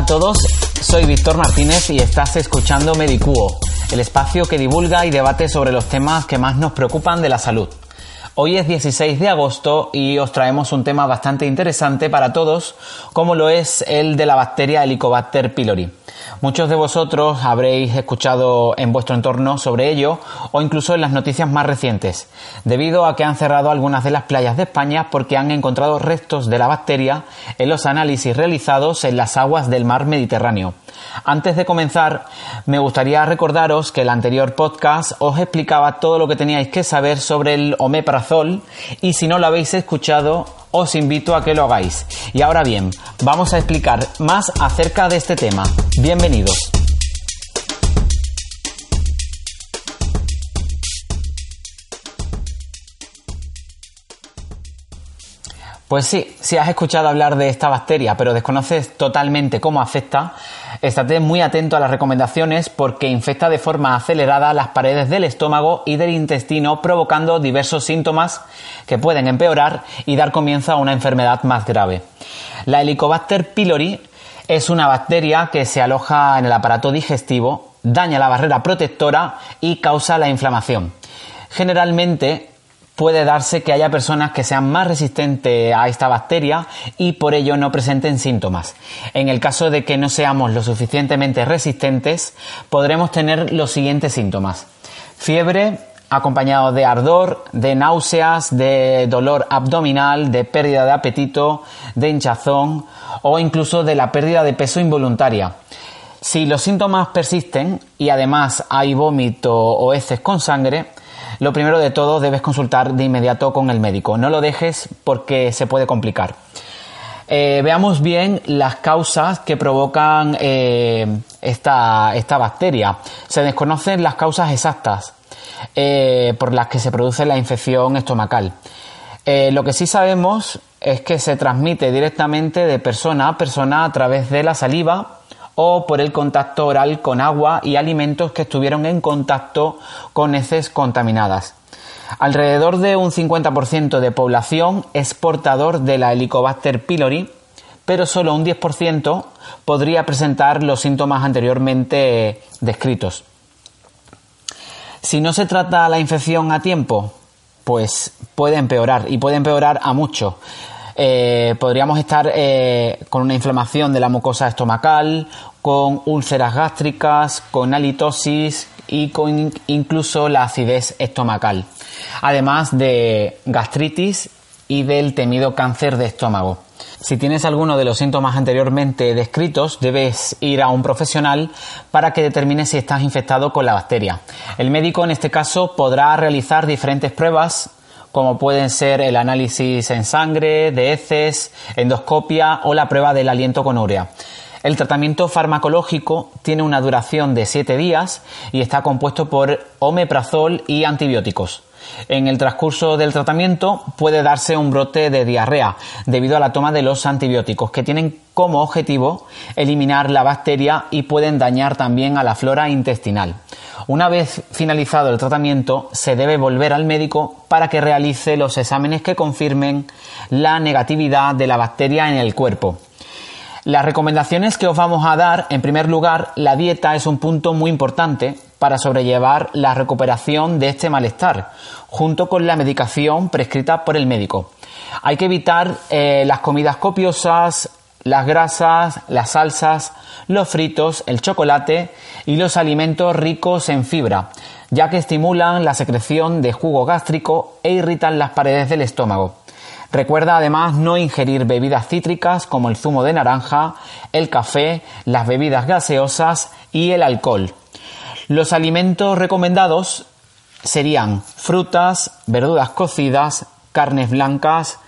A todos, soy Víctor Martínez y estás escuchando Medicuo, el espacio que divulga y debate sobre los temas que más nos preocupan de la salud. Hoy es 16 de agosto y os traemos un tema bastante interesante para todos, como lo es el de la bacteria Helicobacter pylori. Muchos de vosotros habréis escuchado en vuestro entorno sobre ello o incluso en las noticias más recientes, debido a que han cerrado algunas de las playas de España porque han encontrado restos de la bacteria en los análisis realizados en las aguas del mar Mediterráneo. Antes de comenzar, me gustaría recordaros que el anterior podcast os explicaba todo lo que teníais que saber sobre el omeprazol y si no lo habéis escuchado, os invito a que lo hagáis. Y ahora bien, vamos a explicar más acerca de este tema. Bienvenidos. Pues sí, si has escuchado hablar de esta bacteria, pero desconoces totalmente cómo afecta, estate muy atento a las recomendaciones porque infecta de forma acelerada las paredes del estómago y del intestino, provocando diversos síntomas que pueden empeorar y dar comienzo a una enfermedad más grave. La Helicobacter pylori es una bacteria que se aloja en el aparato digestivo, daña la barrera protectora y causa la inflamación. Generalmente puede darse que haya personas que sean más resistentes a esta bacteria y por ello no presenten síntomas. En el caso de que no seamos lo suficientemente resistentes, podremos tener los siguientes síntomas. Fiebre acompañado de ardor, de náuseas, de dolor abdominal, de pérdida de apetito, de hinchazón o incluso de la pérdida de peso involuntaria. Si los síntomas persisten y además hay vómito o heces con sangre, lo primero de todo debes consultar de inmediato con el médico. No lo dejes porque se puede complicar. Eh, veamos bien las causas que provocan eh, esta, esta, bacteria. Se desconocen las causas exactas eh, por las que se produce la infección estomacal. lo que sí sabemos es que se transmite directamente de persona a persona a través de la saliva o por el contacto oral con agua y alimentos que estuvieron en contacto con heces contaminadas. Alrededor de un 50% de población es portador de la Helicobacter pylori, pero solo un 10% podría presentar los síntomas anteriormente descritos. Si no se trata la infección a tiempo, pues puede empeorar y puede empeorar a mucho. Eh, podríamos estar eh, con una inflamación de la mucosa estomacal, con úlceras gástricas, con halitosis y con incluso la acidez estomacal, además de gastritis y del temido cáncer de estómago. Si tienes alguno de los síntomas anteriormente descritos, debes ir a un profesional para que determine si estás infectado con la bacteria. El médico en este caso podrá realizar diferentes pruebas como pueden ser el análisis en sangre, de heces, endoscopia o la prueba del aliento con urea. El tratamiento farmacológico tiene una duración de 7 días y está compuesto por omeprazol y antibióticos. En el transcurso del tratamiento puede darse un brote de diarrea debido a la toma de los antibióticos que tienen como objetivo eliminar la bacteria y pueden dañar también a la flora intestinal. Una vez finalizado el tratamiento se debe volver al médico para que realice los exámenes que confirmen la negatividad de la bacteria en el cuerpo. Las recomendaciones que os vamos a dar, en primer lugar, la dieta es un punto muy importante para sobrellevar la recuperación de este malestar, junto con la medicación prescrita por el médico. Hay que evitar eh, las comidas copiosas, las grasas, las salsas, los fritos, el chocolate y los alimentos ricos en fibra, ya que estimulan la secreción de jugo gástrico e irritan las paredes del estómago. Recuerda además no ingerir bebidas cítricas como el zumo de naranja, el café, las bebidas gaseosas y el alcohol. Los alimentos recomendados serían frutas, verduras cocidas, carnes blancas,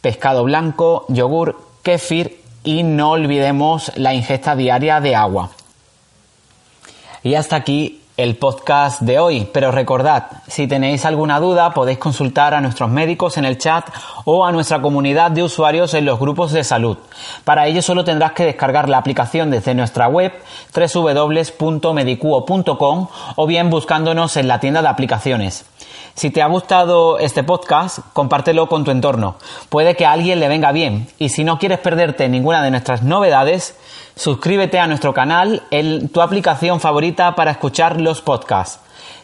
pescado blanco, yogur, kéfir y no olvidemos la ingesta diaria de agua. Y hasta aquí el podcast de hoy, pero recordad, si tenéis alguna duda podéis consultar a nuestros médicos en el chat o a nuestra comunidad de usuarios en los grupos de salud. Para ello solo tendrás que descargar la aplicación desde nuestra web www.medicuo.com o bien buscándonos en la tienda de aplicaciones. Si te ha gustado este podcast, compártelo con tu entorno. Puede que a alguien le venga bien. Y si no quieres perderte ninguna de nuestras novedades, suscríbete a nuestro canal en tu aplicación favorita para escuchar los podcasts.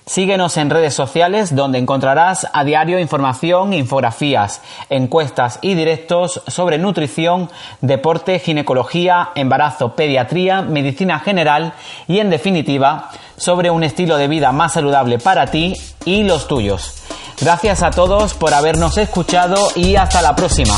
Síguenos en redes sociales donde encontrarás a diario información, infografías, encuestas y directos sobre nutrición, deporte, ginecología, embarazo, pediatría, medicina general y en definitiva sobre un estilo de vida más saludable para ti y los tuyos. Gracias a todos por habernos escuchado y hasta la próxima.